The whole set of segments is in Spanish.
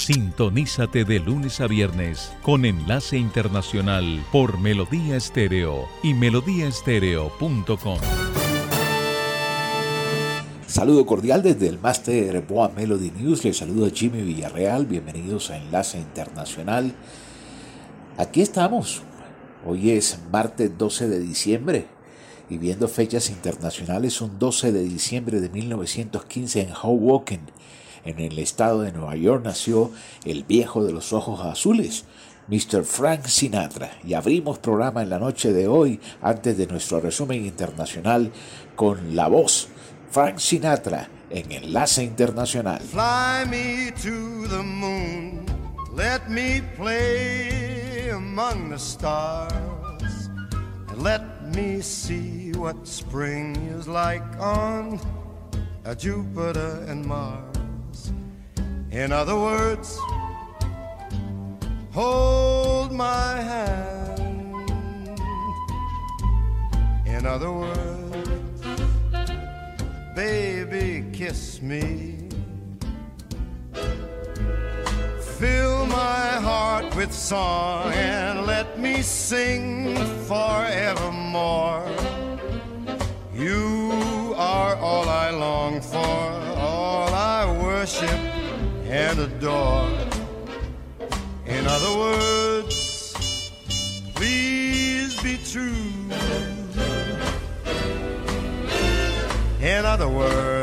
Sintonízate de lunes a viernes con enlace internacional por Melodía Estéreo y melodíaestéreo.com. Saludo cordial desde el Máster Boa Melody News. Les saludo a Jimmy Villarreal. Bienvenidos a Enlace Internacional. Aquí estamos. Hoy es martes 12 de diciembre y viendo fechas internacionales, un 12 de diciembre de 1915 en Hoboken, en el estado de Nueva York nació el viejo de los ojos azules, Mr. Frank Sinatra. Y abrimos programa en la noche de hoy, antes de nuestro resumen internacional, con la voz Frank Sinatra en Enlace Internacional. Fly me to the moon, let me play among the stars, and let me see what spring is like on Jupiter and Mars. In other words, hold my hand. In other words, baby, kiss me. Fill my heart with song and let me sing forevermore. And adore. In other words, please be true. In other words,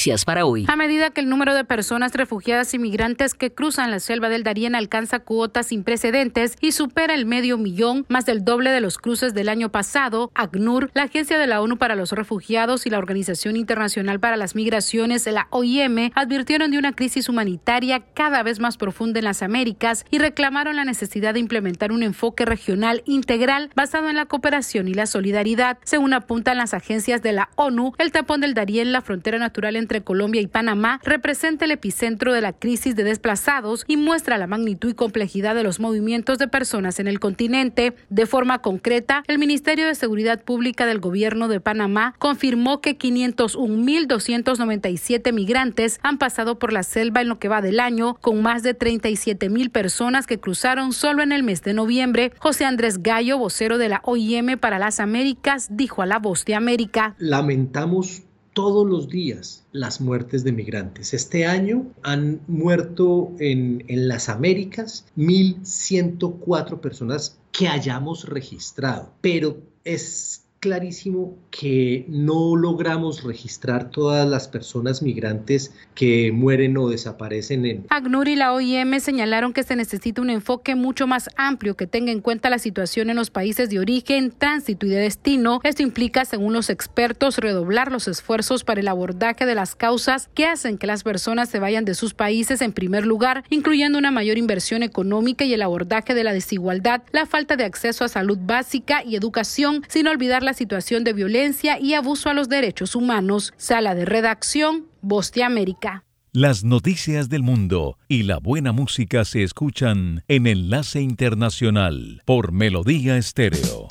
noticias para hoy. A medida que el número de personas refugiadas y migrantes que cruzan la selva del Darién alcanza cuotas sin precedentes y supera el medio millón, más del doble de los cruces del año pasado, ACNUR, la Agencia de la ONU para los Refugiados y la Organización Internacional para las Migraciones, la OIM, advirtieron de una crisis humanitaria cada vez más profunda en las Américas y reclamaron la necesidad de implementar un enfoque regional integral basado en la cooperación y la solidaridad. Según apuntan las agencias de la ONU, el tapón del Darién, la frontera natural entre Colombia y Panamá, representa el epicentro de la crisis de desplazados y muestra la magnitud y complejidad de los movimientos de personas en el continente. De forma concreta, el Ministerio de Seguridad Pública del Gobierno de Panamá confirmó que 501.297 migrantes han pasado por la selva en lo que va del año, con más de 37.000 personas que cruzaron solo en el mes de noviembre. José Andrés Gallo, vocero de la OIM para las Américas, dijo a La Voz de América. Lamentamos todos los días las muertes de migrantes. Este año han muerto en, las Américas 1.104 personas que hayamos registrado, pero es clarísimo que no logramos registrar todas las personas migrantes que mueren o desaparecen en... ACNUR y la OIM señalaron que se necesita un enfoque mucho más amplio que tenga en cuenta la situación en los países de origen, tránsito y de destino. Esto implica, según los expertos, redoblar los esfuerzos para el abordaje de las causas que hacen que las personas se vayan de sus países en primer lugar, incluyendo una mayor inversión económica y el abordaje de la desigualdad, la falta de acceso a salud básica y educación, sin olvidar la situación de violencia y abuso a los derechos humanos. Sala de redacción, Voz de América. Las noticias del mundo y la buena música se escuchan en Enlace Internacional por Melodía Estéreo.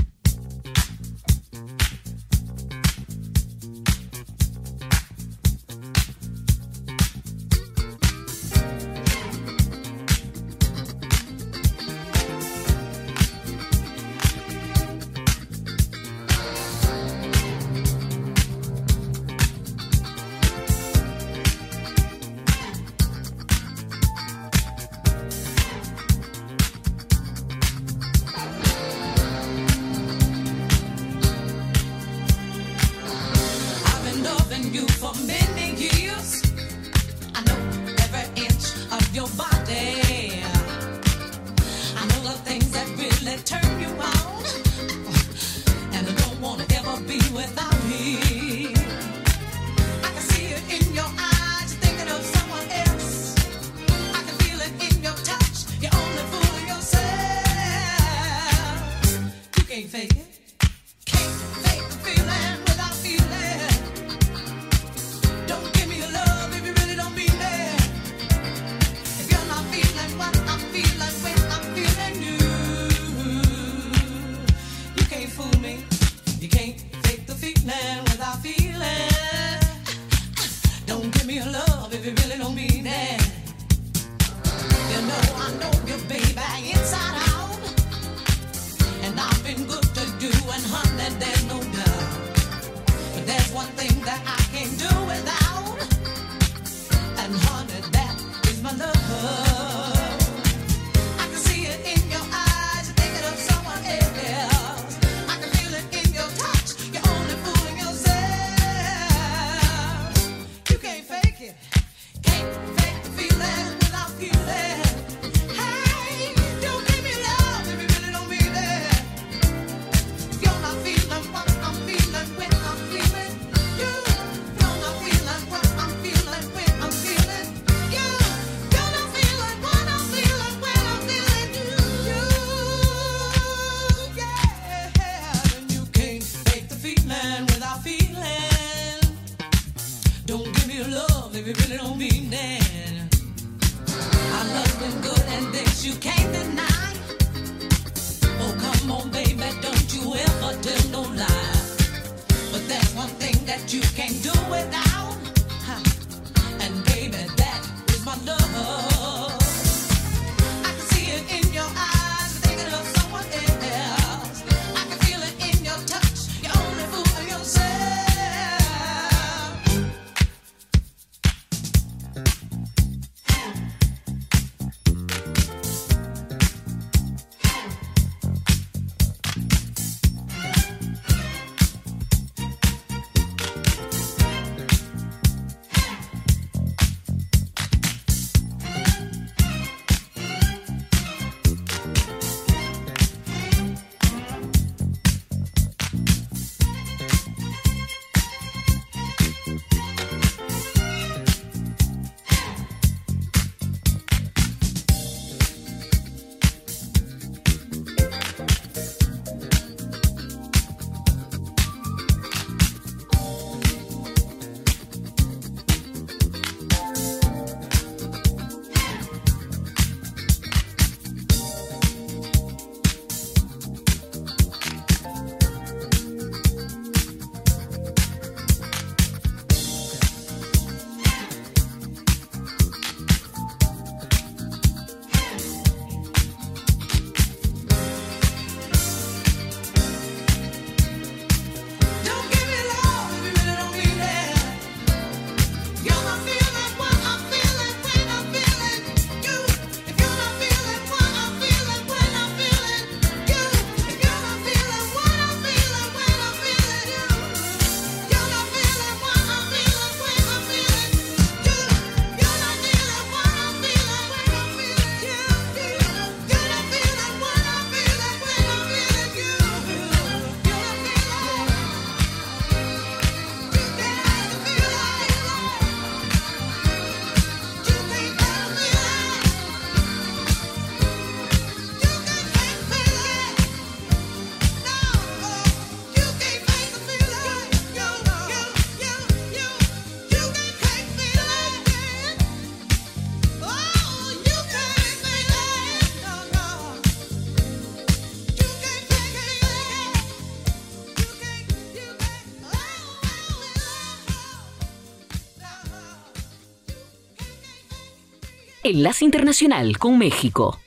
Enlace Internacional con México.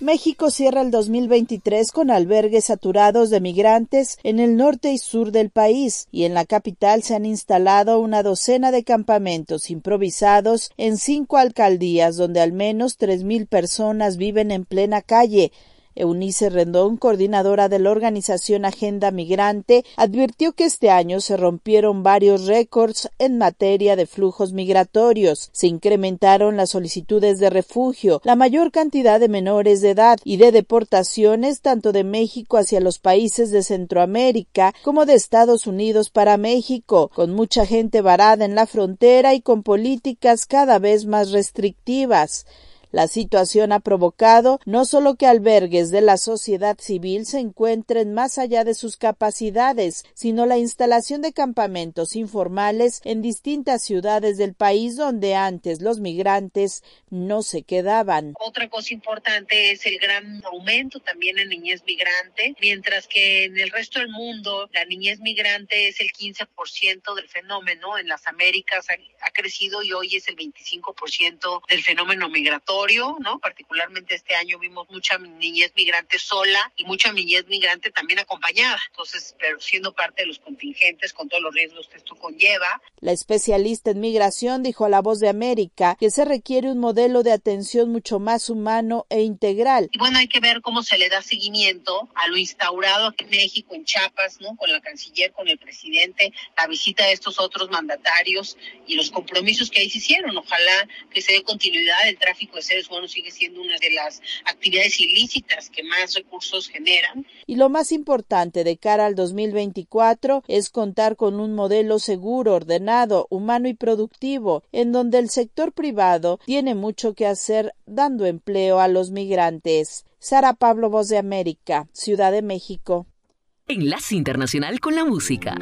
México cierra el 2023 con albergues saturados de migrantes en el norte y sur del país y en la capital se han instalado una docena de campamentos improvisados en cinco alcaldías donde al menos tres mil personas viven en plena calle. Eunice Rendón, coordinadora de la organización Agenda Migrante, advirtió que este año se rompieron varios récords en materia de flujos migratorios. Se incrementaron las solicitudes de refugio, la mayor cantidad de menores de edad y de deportaciones tanto de México hacia los países de Centroamérica como de Estados Unidos para México, con mucha gente varada en la frontera y con políticas cada vez más restrictivas. La situación ha provocado no solo que albergues de la sociedad civil se encuentren más allá de sus capacidades, sino la instalación de campamentos informales en distintas ciudades del país donde antes los migrantes no se quedaban. Otra cosa importante es el gran aumento también en niñez migrante, mientras que en el resto del mundo la niñez migrante es el 15% del fenómeno, en las Américas ha, ha crecido y hoy es el 25% del fenómeno migratorio ¿no? Particularmente este año vimos mucha niñez migrante sola y mucha niñez migrante también acompañada. Entonces, pero siendo parte de los contingentes con todos los riesgos que esto conlleva. La especialista en migración dijo a La Voz de América que se requiere un modelo de atención mucho más humano e integral. Y bueno, hay que ver cómo se le da seguimiento a lo instaurado aquí en México, en Chiapas, ¿no? Con la canciller, con el presidente, la visita de estos otros mandatarios y los compromisos que ahí se hicieron. Ojalá que se dé continuidad el tráfico de seres humanos sigue siendo una de las actividades ilícitas que más recursos generan. Y lo más importante de cara al 2024 es contar con un modelo seguro, ordenado, humano y productivo, en donde el sector privado tiene mucho que hacer dando empleo a los migrantes. Sara Pablo, Voz de América, Ciudad de México. Enlace Internacional con la Música.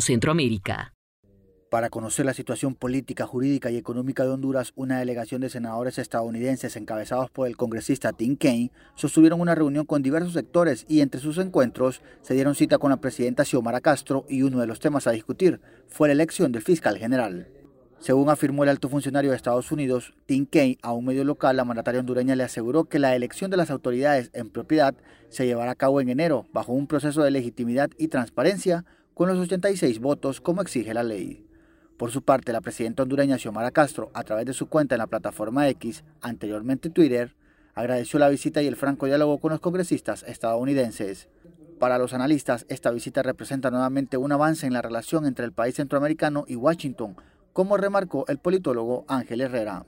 Centroamérica. Para conocer la situación política, jurídica y económica de Honduras, una delegación de senadores estadounidenses encabezados por el congresista Tim Kaine sostuvieron una reunión con diversos sectores y entre sus encuentros se dieron cita con la presidenta Xiomara Castro y uno de los temas a discutir fue la elección del fiscal general. Según afirmó el alto funcionario de Estados Unidos, Tim Kaine, a un medio local, la mandataria hondureña le aseguró que la elección de las autoridades en propiedad se llevará a cabo en enero bajo un proceso de legitimidad y transparencia con los 86 votos como exige la ley. Por su parte, la presidenta hondureña Xiomara Castro, a través de su cuenta en la plataforma X, anteriormente Twitter, agradeció la visita y el franco diálogo con los congresistas estadounidenses. Para los analistas, esta visita representa nuevamente un avance en la relación entre el país centroamericano y Washington, como remarcó el politólogo Ángel Herrera.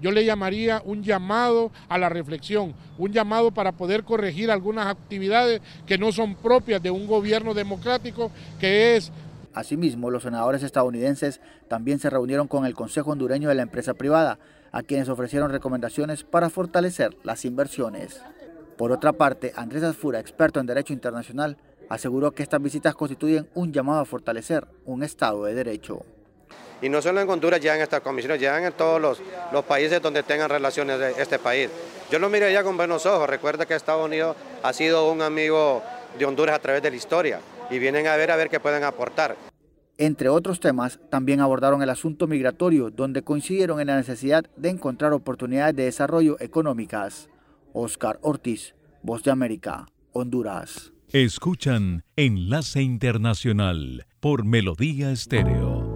Yo le llamaría un llamado a la reflexión, un llamado para poder corregir algunas actividades que no son propias de un gobierno democrático que es Asimismo, los senadores estadounidenses también se reunieron con el Consejo Hondureño de la Empresa Privada, a quienes ofrecieron recomendaciones para fortalecer las inversiones. Por otra parte, Andrés Asfura, experto en Derecho Internacional, aseguró que estas visitas constituyen un llamado a fortalecer un Estado de Derecho. Y no solo en Honduras llegan estas comisiones, llegan en todos los, los países donde tengan relaciones de este país. Yo lo miro ya con buenos ojos. Recuerda que Estados Unidos ha sido un amigo de Honduras a través de la historia y vienen a ver a ver qué pueden aportar. Entre otros temas, también abordaron el asunto migratorio, donde coincidieron en la necesidad de encontrar oportunidades de desarrollo económicas. Oscar Ortiz, Voz de América, Honduras. Escuchan Enlace Internacional por Melodía Estéreo.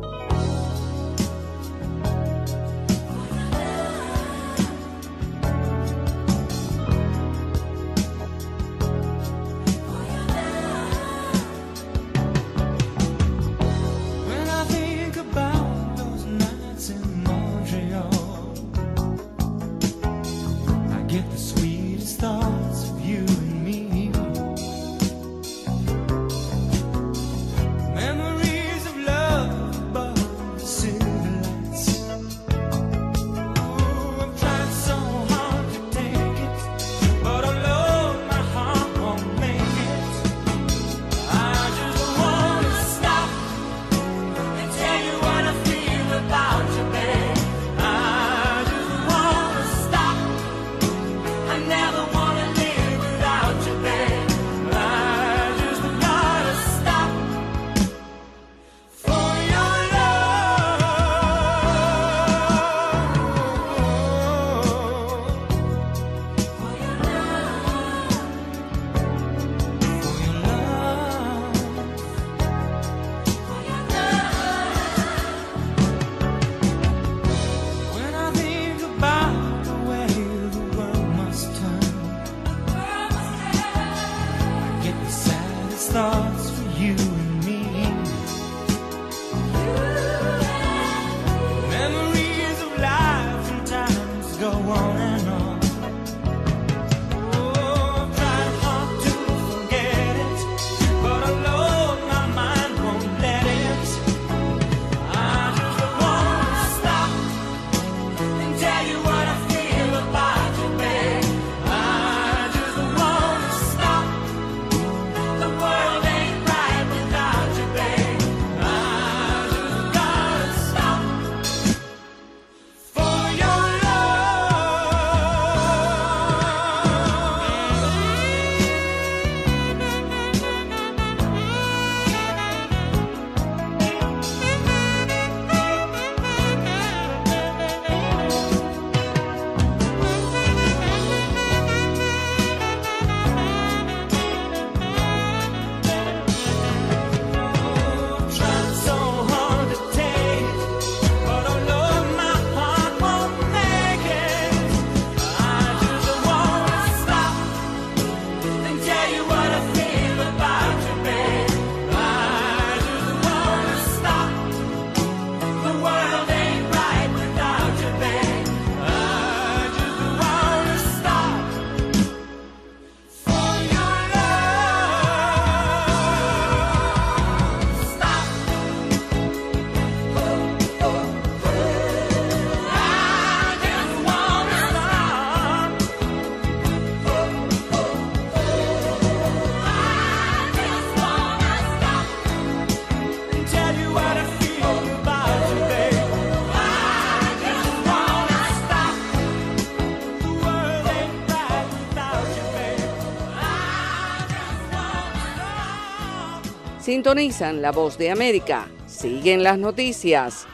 Sintonizan la voz de América. Siguen las noticias.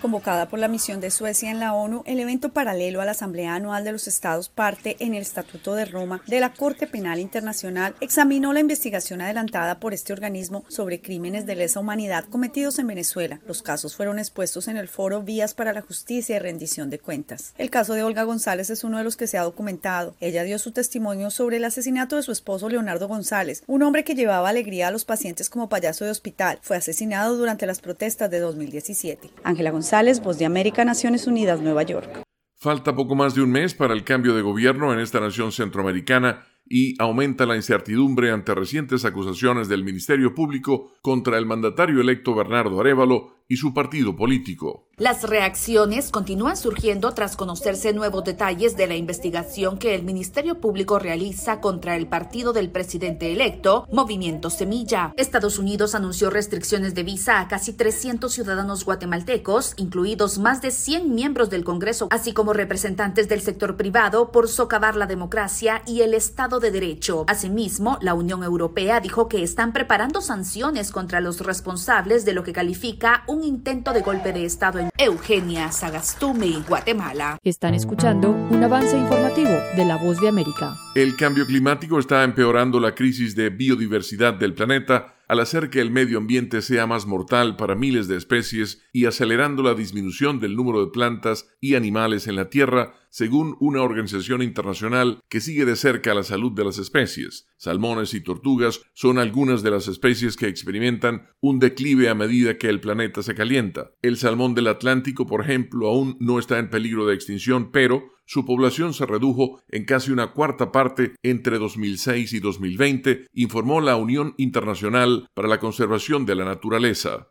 Convocada por la misión de Suecia en la ONU, el evento paralelo a la Asamblea Anual de los Estados parte en el Estatuto de Roma de la Corte Penal Internacional examinó la investigación adelantada por este organismo sobre crímenes de lesa humanidad cometidos en Venezuela. Los casos fueron expuestos en el foro Vías para la Justicia y Rendición de Cuentas. El caso de Olga González es uno de los que se ha documentado. Ella dio su testimonio sobre el asesinato de su esposo Leonardo González, un hombre que llevaba alegría a los pacientes como payaso de hospital. Fue asesinado durante las protestas de 2017. Ángela González González, Voz de América, Naciones Unidas, Nueva York. Falta poco más de un mes para el cambio de gobierno en esta nación centroamericana y aumenta la incertidumbre ante recientes acusaciones del Ministerio Público contra el mandatario electo Bernardo Arevalo y su partido político. Las reacciones continúan surgiendo tras conocerse nuevos detalles de la investigación que el Ministerio Público realiza contra el partido del presidente electo, Movimiento Semilla. Estados Unidos anunció restricciones de visa a casi 300 ciudadanos guatemaltecos, incluidos más de 100 miembros del Congreso, así como representantes del sector privado, por socavar la democracia y el Estado de Derecho. Asimismo, la Unión Europea dijo que están preparando sanciones contra los responsables de lo que califica un intento de golpe de Estado en Eugenia Sagastume, Guatemala. Están escuchando un avance informativo de La Voz de América. El cambio climático está empeorando la crisis de biodiversidad del planeta al hacer que el medio ambiente sea más mortal para miles de especies y acelerando la disminución del número de plantas y animales en la Tierra, según una organización internacional que sigue de cerca la salud de las especies. Salmones y tortugas son algunas de las especies que experimentan un declive a medida que el planeta se calienta. El salmón del Atlántico, por ejemplo, aún no está en peligro de extinción, pero su población se redujo en casi una cuarta parte entre 2006 y 2020, informó la Unión Internacional para la Conservación de la Naturaleza.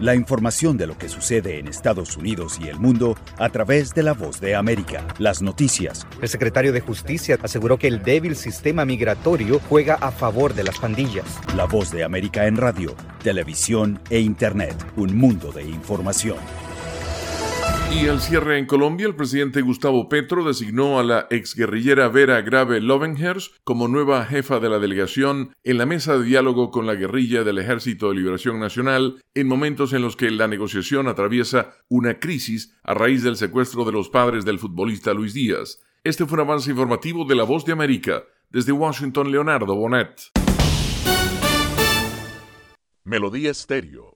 La información de lo que sucede en Estados Unidos y el mundo a través de la voz de América. Las noticias. El secretario de Justicia aseguró que el débil sistema migratorio juega a favor de las pandillas. La voz de América en radio, televisión e Internet. Un mundo de información. Y al cierre en Colombia, el presidente Gustavo Petro designó a la exguerrillera Vera Grave Lovenhers como nueva jefa de la delegación en la mesa de diálogo con la guerrilla del Ejército de Liberación Nacional en momentos en los que la negociación atraviesa una crisis a raíz del secuestro de los padres del futbolista Luis Díaz. Este fue un avance informativo de La Voz de América. Desde Washington, Leonardo Bonet. Melodía Estéreo,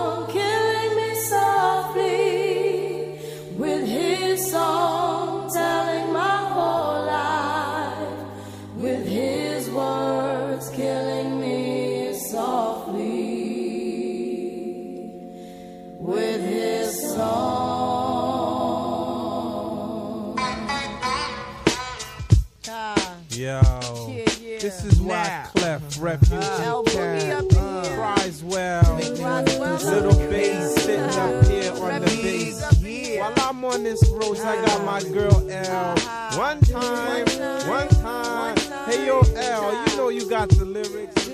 this is why Clef Refuge uh-huh. Cam cries well. Little bass sitting up uh-huh. here on the bass. While I'm on this road, I got my uh-huh. girl L. One time, one time. Hey yo, L, you know you got the lyrics.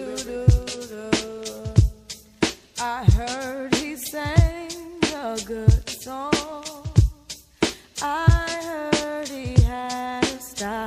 I heard he sang a good song. I heard he had a style.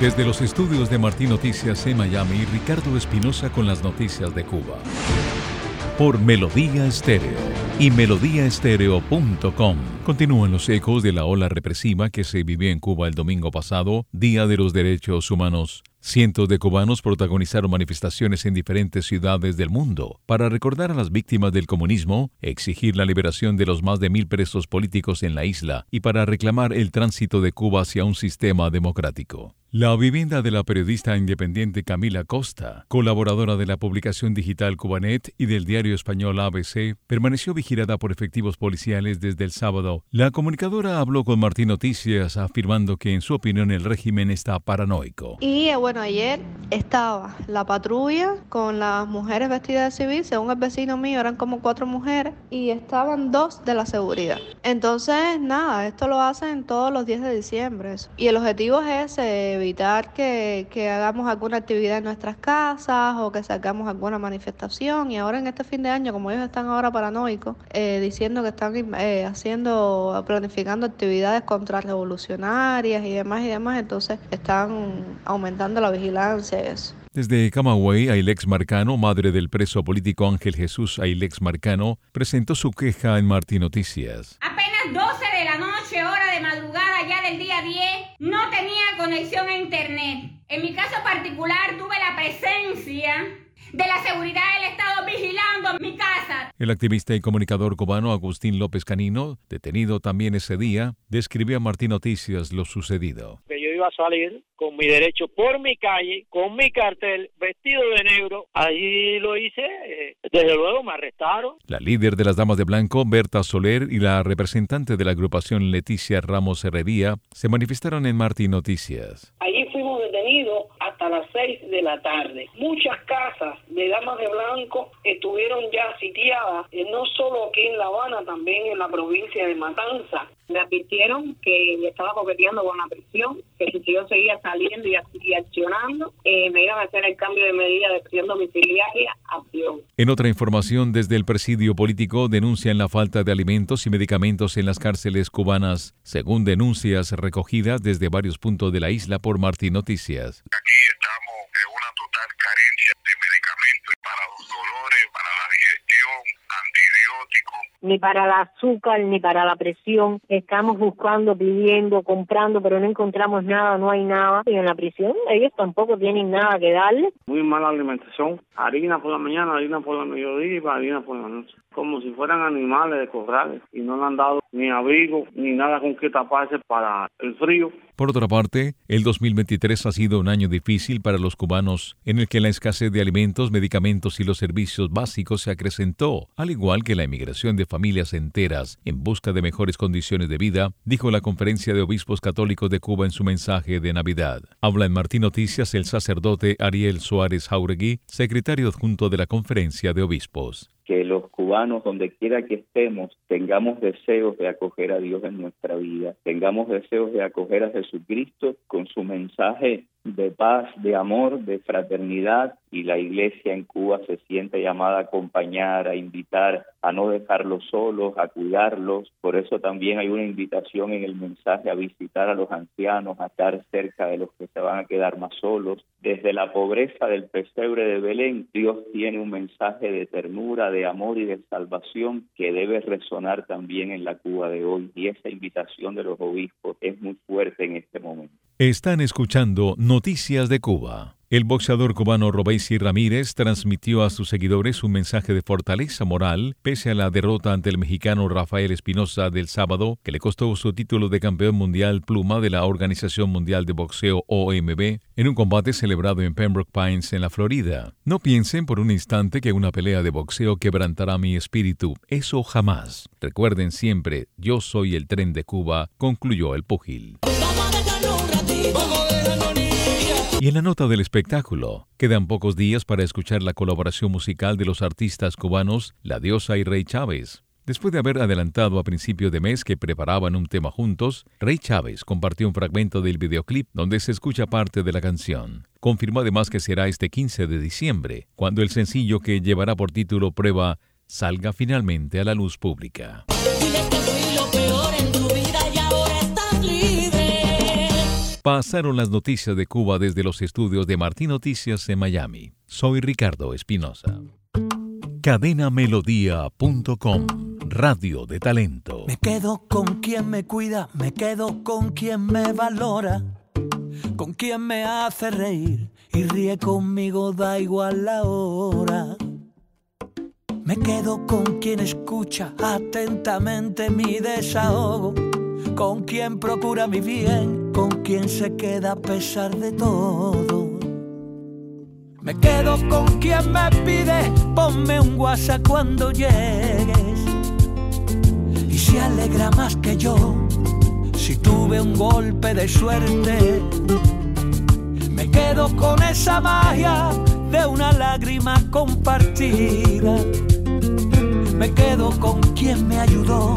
Desde los estudios de Martín Noticias en Miami, Ricardo Espinosa con las noticias de Cuba. Por Melodía Estéreo y melodíaestéreo.com. Continúan los ecos de la ola represiva que se vivió en Cuba el domingo pasado, Día de los Derechos Humanos. Cientos de cubanos protagonizaron manifestaciones en diferentes ciudades del mundo para recordar a las víctimas del comunismo, exigir la liberación de los más de mil presos políticos en la isla y para reclamar el tránsito de Cuba hacia un sistema democrático. La vivienda de la periodista independiente Camila Costa, colaboradora de la publicación digital Cubanet y del diario español ABC, permaneció vigilada por efectivos policiales desde el sábado. La comunicadora habló con Martín Noticias afirmando que en su opinión el régimen está paranoico. Y eh, bueno, ayer estaba la patrulla con las mujeres vestidas de civil, según el vecino mío eran como cuatro mujeres y estaban dos de la seguridad. Entonces, nada, esto lo hacen todos los días de diciembre. Y el objetivo es ese, evitar que, que hagamos alguna actividad en nuestras casas o que sacamos alguna manifestación. Y ahora en este fin de año, como ellos están ahora paranoicos, eh, diciendo que están eh, haciendo, planificando actividades contrarrevolucionarias y demás y demás, entonces están aumentando la vigilancia y eso. Desde Camagüey, Ailex Marcano, madre del preso político Ángel Jesús Ailex Marcano, presentó su queja en Martín Noticias. Apenas 12 de la noche, hora de madrugada ya del día 10, no tenía conexión a internet. En mi caso particular tuve la presencia de la seguridad del Estado vigilando mi casa. El activista y comunicador cubano Agustín López Canino, detenido también ese día, describió a Martín Noticias lo sucedido. Yo iba a salir con mi derecho por mi calle, con mi cartel, vestido de negro. Allí lo hice, eh, desde luego me arrestaron. La líder de las Damas de Blanco, Berta Soler, y la representante de la agrupación Leticia Ramos Herrería se manifestaron en Martín Noticias. Allí fuimos detenidos hasta las 6 de la tarde. Muchas casas de damas de blanco estuvieron ya sitiadas, eh, no solo aquí en La Habana, también en la provincia de Matanza. Me advirtieron que estaba coqueteando con la prisión, que si yo seguía saliendo y, y accionando, eh, me iban a hacer el cambio de medida de prisión domiciliaria a acción. En otra información, desde el presidio político denuncian la falta de alimentos y medicamentos en las cárceles cubanas, según denuncias recogidas desde varios puntos de la isla por Martín Noticias. Ni para el azúcar, ni para la presión. Estamos buscando, pidiendo, comprando, pero no encontramos nada, no hay nada. Y en la prisión ellos tampoco tienen nada que darle. Muy mala alimentación. Harina por la mañana, harina por la mediodía y harina por la noche. Como si fueran animales de corrales. Y no le han dado ni abrigo, ni nada con que taparse para el frío. Por otra parte, el 2023 ha sido un año difícil para los cubanos, en el que la escasez de alimentos, medicamentos y los servicios básicos se acrecentó, al igual que la emigración de familias enteras en busca de mejores condiciones de vida, dijo la Conferencia de Obispos Católicos de Cuba en su mensaje de Navidad. Habla en Martín Noticias el sacerdote Ariel Suárez Jauregui, secretario adjunto de la Conferencia de Obispos que los cubanos, donde quiera que estemos, tengamos deseos de acoger a Dios en nuestra vida, tengamos deseos de acoger a Jesucristo con su mensaje de paz, de amor, de fraternidad y la iglesia en Cuba se siente llamada a acompañar, a invitar, a no dejarlos solos, a cuidarlos. Por eso también hay una invitación en el mensaje a visitar a los ancianos, a estar cerca de los que se van a quedar más solos. Desde la pobreza del pesebre de Belén, Dios tiene un mensaje de ternura, de amor y de salvación que debe resonar también en la Cuba de hoy. Y esa invitación de los obispos es muy fuerte en este momento. Están escuchando Noticias de Cuba. El boxeador cubano Robeysi Ramírez transmitió a sus seguidores un mensaje de fortaleza moral pese a la derrota ante el mexicano Rafael Espinosa del sábado, que le costó su título de campeón mundial pluma de la Organización Mundial de Boxeo OMB en un combate celebrado en Pembroke Pines, en la Florida. No piensen por un instante que una pelea de boxeo quebrantará mi espíritu. Eso jamás. Recuerden siempre, yo soy el tren de Cuba, concluyó el pugil. Y en la nota del espectáculo, quedan pocos días para escuchar la colaboración musical de los artistas cubanos La Diosa y Rey Chávez. Después de haber adelantado a principio de mes que preparaban un tema juntos, Rey Chávez compartió un fragmento del videoclip donde se escucha parte de la canción. Confirmó además que será este 15 de diciembre, cuando el sencillo que llevará por título Prueba salga finalmente a la luz pública. Pasaron las noticias de Cuba desde los estudios de Martín Noticias en Miami. Soy Ricardo Espinosa. Cadenamelodía.com Radio de Talento. Me quedo con quien me cuida, me quedo con quien me valora, con quien me hace reír y ríe conmigo, da igual la hora. Me quedo con quien escucha atentamente mi desahogo, con quien procura mi bien, con quien se queda a pesar de todo. Me quedo con quien me pide, ponme un WhatsApp cuando llegues. Y se alegra más que yo si tuve un golpe de suerte. Me quedo con esa magia de una lágrima compartida. Me quedo con quien me ayudó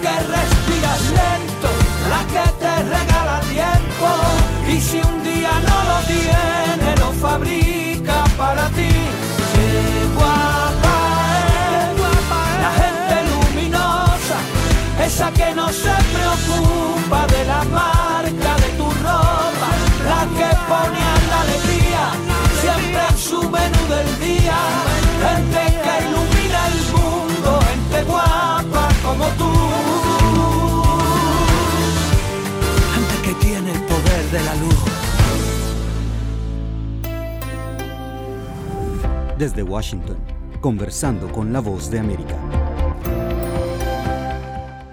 tú. Gente que tiene el poder de la luz. Desde Washington, conversando con la voz de América.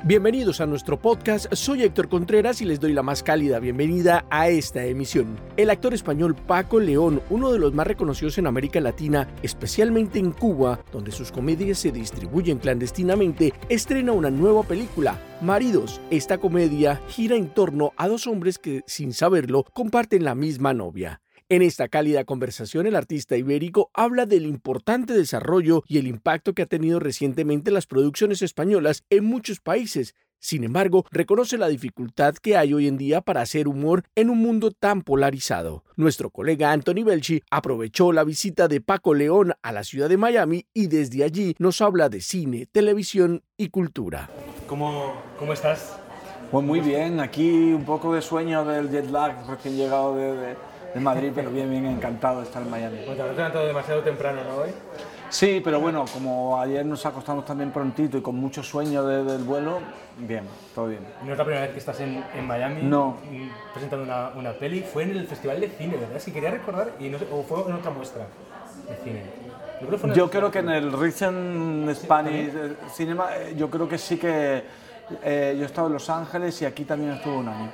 Bienvenidos a nuestro podcast, soy Héctor Contreras y les doy la más cálida bienvenida a esta emisión. El actor español Paco León, uno de los más reconocidos en América Latina, especialmente en Cuba, donde sus comedias se distribuyen clandestinamente, estrena una nueva película, Maridos. Esta comedia gira en torno a dos hombres que, sin saberlo, comparten la misma novia. En esta cálida conversación, el artista ibérico habla del importante desarrollo y el impacto que ha tenido recientemente las producciones españolas en muchos países. Sin embargo, reconoce la dificultad que hay hoy en día para hacer humor en un mundo tan polarizado. Nuestro colega Anthony Belchi aprovechó la visita de Paco León a la ciudad de Miami y desde allí nos habla de cine, televisión y cultura. ¿Cómo, cómo estás? Pues muy bien, aquí un poco de sueño del jet lag recién llegado de, de, de Madrid, pero bien, bien encantado de estar en Miami. Bueno, te habrás levantado demasiado temprano, ¿no? Hoy. Sí, pero bueno, como ayer nos acostamos también prontito y con mucho sueño de- del vuelo, bien, todo bien. No es la primera vez que estás en, en Miami No. presentando una, una peli. Fue en el Festival de Cine, ¿verdad? Que quería recordar, y no sé, o fue en otra muestra de cine. Yo creo que fue en el Yo creo que en el Recent Spanish eh, Cinema, eh, yo creo que sí que eh, yo he estado en Los Ángeles y aquí también estuve un año.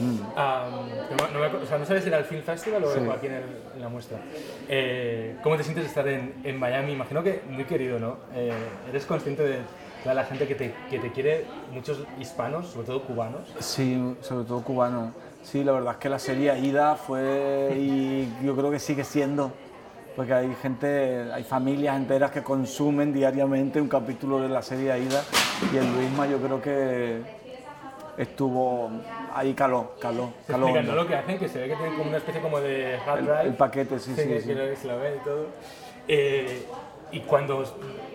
Mm. Ah, no, no me o sea, no sabes si era el Film Festival o Sí. aquí en, el- en la muestra. Eh, ¿Cómo te sientes de estar en, en Miami? Imagino que muy querido, ¿no? Eh, ¿Eres consciente de toda la gente que te, que te quiere, muchos hispanos, sobre todo cubanos? Sí, sobre todo cubano. Sí, la verdad es que la serie Aida fue y yo creo que sigue siendo, porque hay gente, hay familias enteras que consumen diariamente un capítulo de la serie Aida y el Luisma yo creo que estuvo ahí caló, caló, caló. explican, hondo. ¿no? Lo que hacen, que se ve que tienen como una especie como de hard El- drive. el paquete, sí, sí, que, sí. que se la ven y todo. Eh, y cuando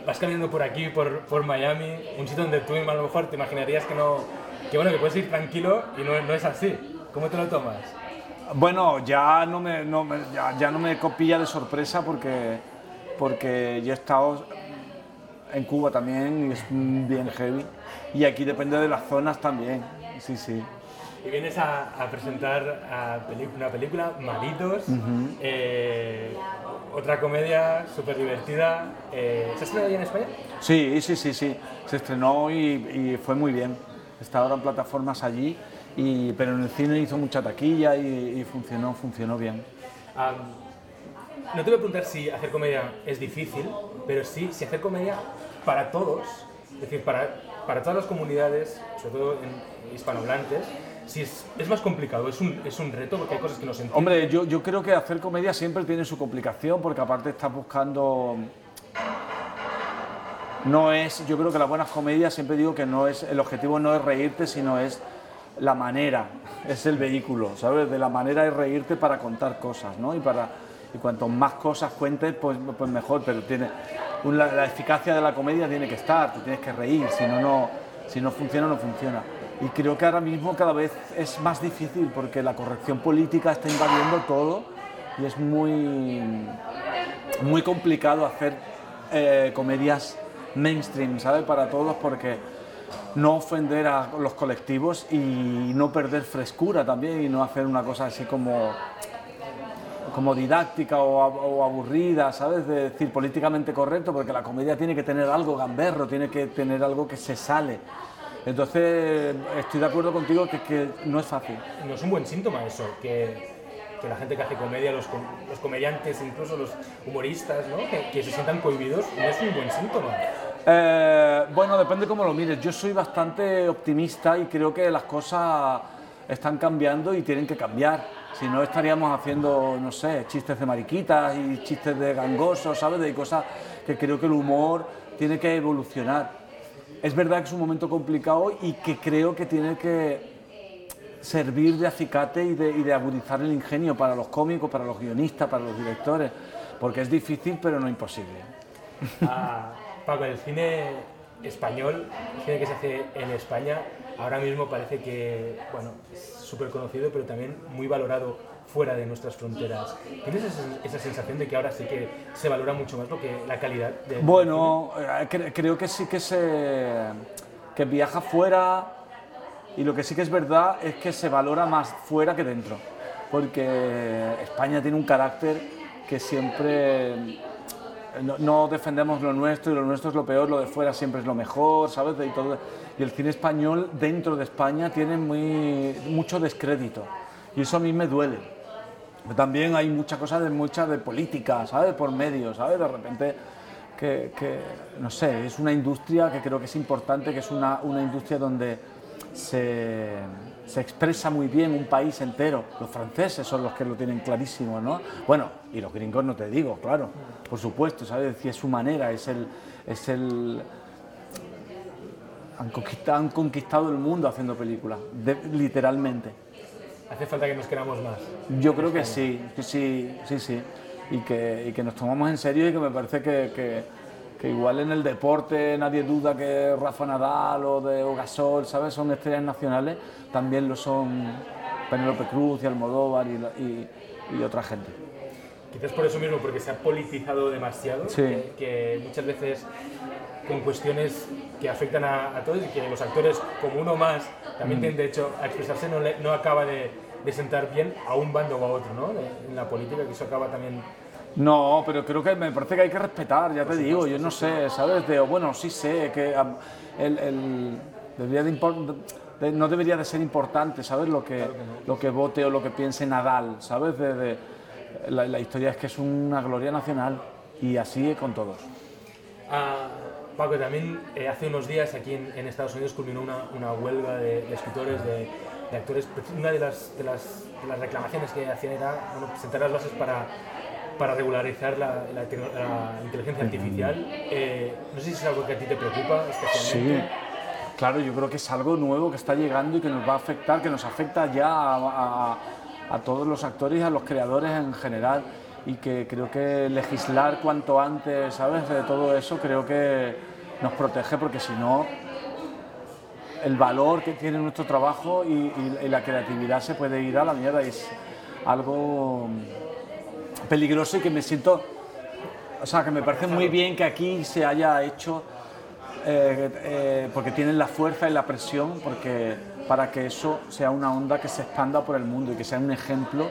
vas caminando por aquí, por, por Miami, un sitio donde tú a lo mejor te imaginarías que no, que bueno, que puedes ir tranquilo y no, no es así. ¿Cómo te lo tomas? Bueno, ya no me, no me- ya, ya no me copilla de sorpresa porque, porque yo he estado en Cuba también y es bien heavy. Y aquí depende de las zonas también. Sí, sí. Y vienes a, a presentar a una película, Maridos, eh, otra comedia súper divertida. Eh, ¿Se ha estrenado ya en España? Sí, sí, sí, sí. Se estrenó y, y fue muy bien. Está ahora en plataformas allí, y, pero en el cine hizo mucha taquilla y, y funcionó, funcionó bien. No te voy a preguntar si hacer comedia es difícil, pero sí si hacer comedia para todos, es decir, para, para todas las comunidades, sobre todo en hispanohablantes, si es, es más complicado, es un, es un reto porque hay cosas que no se entienden. Hombre, yo, yo creo que hacer comedia siempre tiene su complicación porque aparte estás buscando... No es, yo creo que las buenas comedias siempre digo que no es, el objetivo no es reírte, sino es la manera, es el vehículo, ¿sabes? De la manera de reírte para contar cosas, ¿no? Y, para, y cuanto más cosas cuentes, pues, pues mejor, pero tiene, la, eficacia de la comedia tiene que estar, te tienes que reír, si no, no, si no funciona, no funciona. Y creo que ahora mismo cada vez es más difícil porque la corrección política está invadiendo todo y es muy, muy complicado hacer eh, comedias mainstream, ¿sabes? Para todos porque no ofender a los colectivos y no perder frescura también y no hacer una cosa así como como didáctica o, ab- o aburrida, ¿sabes? De decir políticamente correcto, porque la comedia tiene que tener algo gamberro, tiene que tener algo que se sale. Entonces, estoy de acuerdo contigo que, que no es fácil. No es un buen síntoma eso, que, que la gente que hace comedia, los, com- los comediantes, incluso los humoristas, ¿no? que, que se sientan cohibidos, no es un buen síntoma. Eh, bueno, depende cómo lo mires. Yo soy bastante optimista y creo que las cosas están cambiando y tienen que cambiar. Si no, estaríamos haciendo, no sé, chistes de mariquitas y chistes de gangosos, ¿sabes? De cosas que creo que el humor tiene que evolucionar. Es verdad que es un momento complicado y que creo que tiene que servir de acicate y de, agudizar el ingenio para los cómicos, para los guionistas, para los directores, porque es difícil pero no imposible. Ah, Paco, el cine español, cine que se hace en España, ahora mismo parece que, bueno, es súper conocido, pero también muy valorado fuera de nuestras fronteras. ¿Tienes esa, esa sensación de que ahora sí que se valora mucho más lo que la calidad de Bueno, eh, cre- creo que sí que se que viaja fuera y lo que sí que es verdad es que se valora más fuera que dentro, porque España tiene un carácter que siempre no, no defendemos lo nuestro y lo nuestro es lo peor, lo de fuera siempre es lo mejor, ¿sabes? Y, todo, y el cine español dentro de España tiene muy, mucho descrédito y eso a mí me duele. También hay mucha cosa de mucha de política, ¿sabes? Por medio, ¿sabes? De repente que, que, no sé, es una industria que creo que es importante, que es una, una industria donde se, se expresa muy bien un país entero. Los franceses son los que lo tienen clarísimo, ¿no? Bueno, y los gringos no te digo, claro, por supuesto, ¿sabes? Es su manera, es el... Es el han, conquistado, han conquistado el mundo haciendo películas, de- literalmente. Hace falta que nos queramos más. Yo creo que sí, que sí, sí, sí. Y que, y que nos tomamos en serio y que me parece que, que- que igual en el deporte nadie duda que Rafa Nadal o de o Gasol, ¿sabes? Son estrellas nacionales, también lo son Penélope Cruz y Almodóvar y, y- y otra gente. Quizás por eso mismo, porque se ha politizado demasiado, Sí. que, que muchas veces con cuestiones que afectan a, a todos y que los actores, como uno más, también Mm. tienen derecho a expresarse, no, le- no acaba de, de sentar bien a un bando o a otro, ¿no? De- en la política, que eso acaba también... No, pero creo que me parece que hay que respetar, ya te digo, yo no sé, ¿sabes? De, bueno, sí sé que el, el- debería de impor- de- no debería de ser importante, ¿sabes? Lo que, lo que vote o lo que piense Nadal, ¿sabes? De, la, la historia es que es una gloria nacional y así con todos. Ah, Paco, también eh, hace unos días aquí en, en Estados Unidos culminó una, una huelga de, escritores, de, de actores. Una de las, de, las, de las reclamaciones que hacían era bueno, sentar las bases para, para regularizar la, la tecno- la inteligencia artificial. Eh, no sé si es algo que a ti te preocupa Sí, especialmente. claro, yo creo que es algo nuevo que está llegando y que nos va a afectar, que nos afecta ya a, a- a todos los actores y a los creadores en general. Y que creo que legislar cuanto antes, ¿sabes? De todo eso creo que nos protege porque si no, el valor que tiene nuestro trabajo y, y- y la creatividad se puede ir a la mierda. y Es algo peligroso y que me siento o sea, que me parece muy bien que aquí se haya hecho, eh, eh, porque tienen la fuerza y la presión, porque para que eso sea una onda que se expanda por el mundo y que sea un ejemplo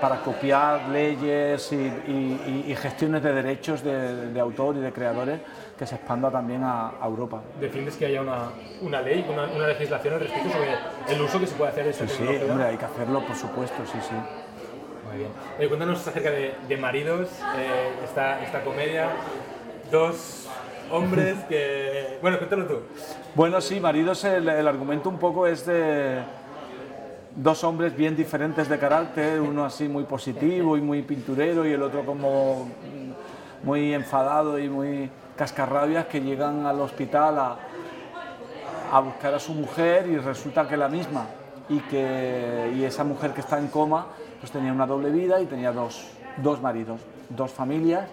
para copiar leyes y, y- y- y gestiones de derechos de, de autor y de creadores que se expanda también a, a Europa. ¿Defiendes que haya una, una ley, una, una legislación al respecto sobre el uso que se puede hacer de esa Sí, sí, hombre, hay que hacerlo, por supuesto, sí, sí. Muy bien. Cuéntanos acerca de, Maridos, eh, esta, esta comedia. Dos hombres que... Bueno, cuéntalo tú. Bueno, sí, Maridos, el, argumento un poco es de dos hombres bien diferentes de carácter, uno así muy positivo y muy pinturero y el otro como muy enfadado y muy cascarrabias que llegan al hospital a, a buscar a su mujer y resulta que la misma y que y esa mujer que está en coma pues tenía una doble vida y tenía dos, dos maridos, dos familias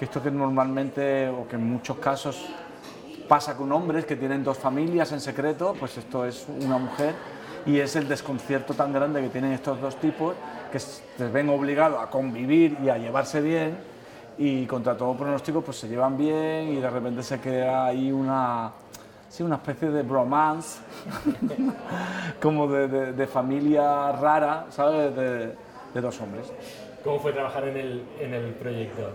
que esto que normalmente, o que en muchos casos pasa con hombres que tienen dos familias en secreto, pues esto es una mujer y es el desconcierto tan grande que tienen estos dos tipos que se ven obligados a convivir y a llevarse bien y contra todo pronóstico pues se llevan bien y de repente se crea ahí una, sí, una especie de bromance, como de, de- de familia rara, ¿sabes? De, de dos hombres. ¿Cómo fue trabajar en el, en el proyecto?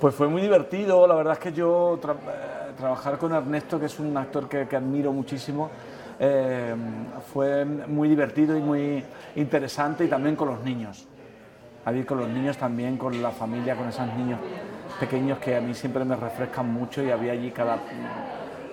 Pues fue muy divertido, la verdad es que yo tra- eh, trabajar con Ernesto, que es un actor que, que admiro muchísimo, eh, fue muy divertido y muy interesante y también con los niños. Ahí con los niños también, con la familia, con esos niños pequeños que a mí siempre me refrescan mucho y había allí cada,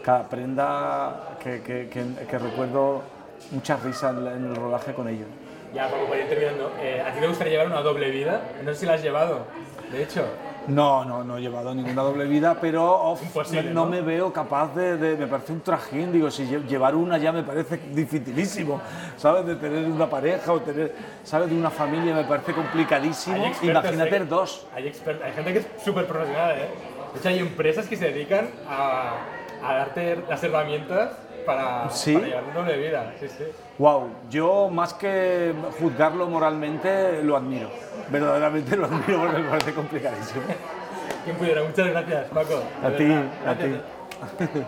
cada prenda que, que- que- que recuerdo muchas risas en en el rodaje con ellos. Ya, Paco, para ir terminando, eh, ¿a ti te gustaría llevar una doble vida? No sé si la has llevado, de hecho. No, no, no he llevado ninguna doble vida, pero no, ¿no? me veo capaz de, de- Me parece un trajín, digo, si lle- llevar una ya me parece dificilísimo, ¿sabes? De tener una pareja o tener, ¿sabes? De una familia me parece complicadísimo. Hay Imagínate ¿eh? dos. Hay, hay gente que es súper profesional, ¿eh? De hecho, hay empresas que se dedican a, a darte las herramientas para, ¿Sí? para llevar doble vida. Sí, sí. Wow, yo más que juzgarlo moralmente, lo admiro. Verdaderamente lo admiro porque me parece complicadísimo. ¿Quién pudiera? Muchas gracias, Paco. A ti, a ti.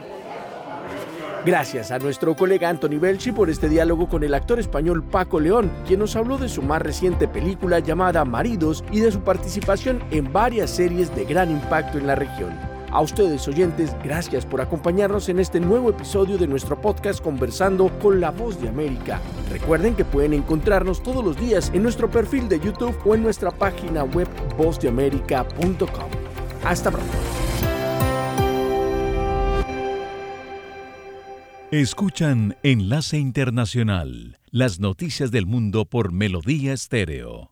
Gracias a nuestro colega Anthony Belchi por este diálogo con el actor español Paco León, quien nos habló de su más reciente película llamada Maridos y de su participación en varias series de gran impacto en la región. A ustedes oyentes, gracias por acompañarnos en este nuevo episodio de nuestro podcast Conversando con la Voz de América. Recuerden que pueden encontrarnos todos los días en nuestro perfil de YouTube o en nuestra página web vozdeamerica.com. Hasta pronto. Escuchan Enlace Internacional, las noticias del mundo por Melodía Estéreo.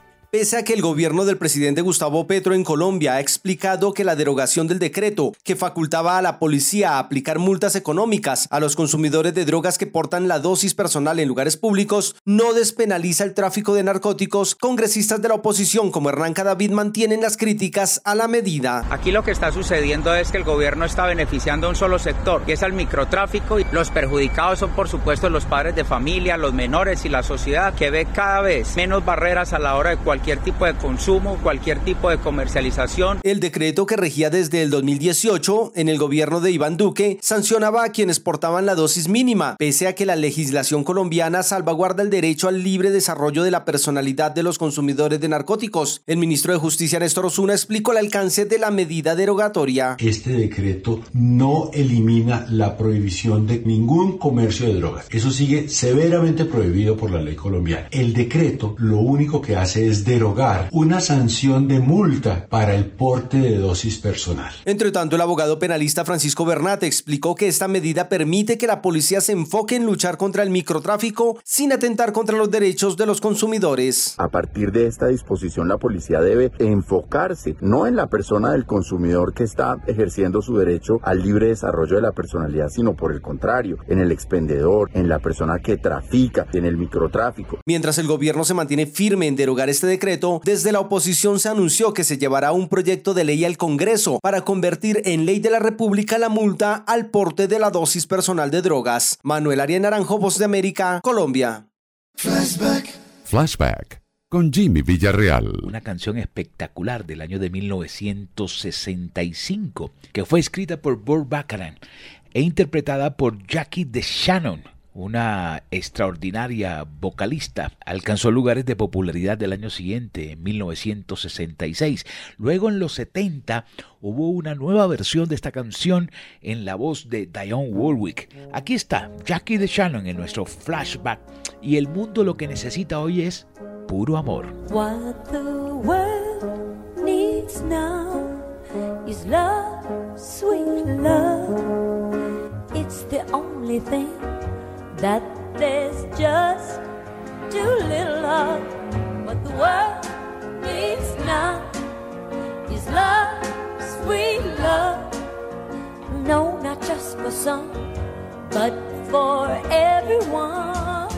Pese a que el gobierno del presidente Gustavo Petro en Colombia ha explicado que la derogación del decreto que facultaba a la policía a aplicar multas económicas a los consumidores de drogas que portan la dosis personal en lugares públicos no despenaliza el tráfico de narcóticos, congresistas de la oposición como Hernán Cadavid mantienen las críticas a la medida. Aquí lo que está sucediendo es que el gobierno está beneficiando a un solo sector, que es el microtráfico, y los perjudicados son por supuesto los padres de familia, los menores y la sociedad que ve cada vez menos barreras a la hora de cualquier cualquier tipo de consumo, cualquier tipo de comercialización. El decreto que regía desde el 2018 en el gobierno de Iván Duque sancionaba a quienes portaban la dosis mínima, pese a que la legislación colombiana salvaguarda el derecho al libre desarrollo de la personalidad de los consumidores de narcóticos. El ministro de Justicia Néstor Osuna explicó el alcance de la medida derogatoria. Este decreto no elimina la prohibición de ningún comercio de drogas. Eso sigue severamente prohibido por la ley colombiana. El decreto lo único que hace es derogar una sanción de multa para el porte de dosis personal. Entre tanto, el abogado penalista Francisco Bernat explicó que esta medida permite que la policía se enfoque en luchar contra el microtráfico sin atentar contra los derechos de los consumidores. A partir de esta disposición, la policía debe enfocarse no en la persona del consumidor que está ejerciendo su derecho al libre desarrollo de la personalidad, sino por el contrario, en el expendedor, en la persona que trafica, en el microtráfico. Mientras el gobierno se mantiene firme en derogar este decreto, desde la oposición se anunció que se llevará un proyecto de ley al Congreso para convertir en ley de la República la multa al porte de la dosis personal de drogas. Manuel Arias Naranjo, Voz de América, Colombia. Flashback. Flashback con Jimmy Villarreal. Una canción espectacular del año de 1965 que fue escrita por Burt Bacharach e interpretada por Jackie DeShannon una extraordinaria vocalista, alcanzó lugares de popularidad del año siguiente, en 1966. Luego, en los 70, hubo una nueva versión de esta canción en la voz de Dionne Warwick. Aquí está Jackie de Shannon en nuestro flashback. Y el mundo lo que necesita hoy es puro amor. What the world needs now is love, sweet love. It's the only thing that there's just too little of. What the world needs now is love, sweet love. No, not just for some, but for everyone.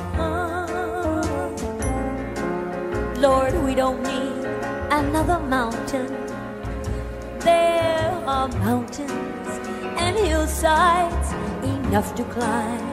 Lord, we don't need another mountain. There are mountains and hillsides enough to climb.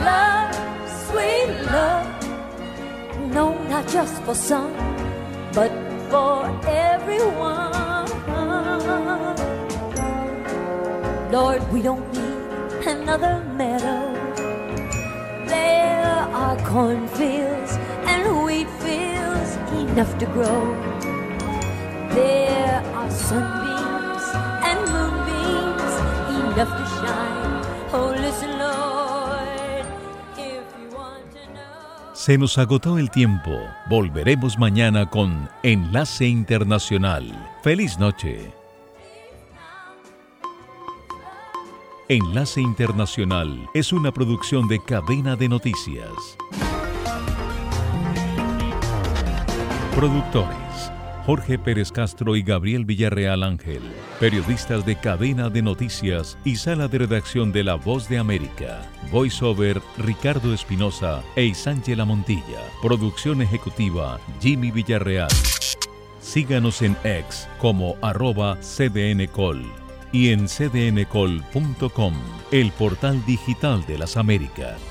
love, sweet love. No, not just for some, but for everyone. Lord, we don't need another meadow. There are cornfields and wheat fields enough to grow. There are sunbeams and moonbeams enough to shine. Oh, listen, Lord, Se nos agotó el tiempo. Volveremos mañana con Enlace Internacional. Feliz noche. Enlace Internacional es una producción de cadena de noticias. Productores. Jorge Pérez Castro y Gabriel Villarreal Ángel, periodistas de cadena de noticias y sala de redacción de La Voz de América, voiceover Ricardo Espinosa e Isángela Montilla, producción ejecutiva Jimmy Villarreal. Síganos en X como arroba cdncol y en cdncol.com, el portal digital de las Américas.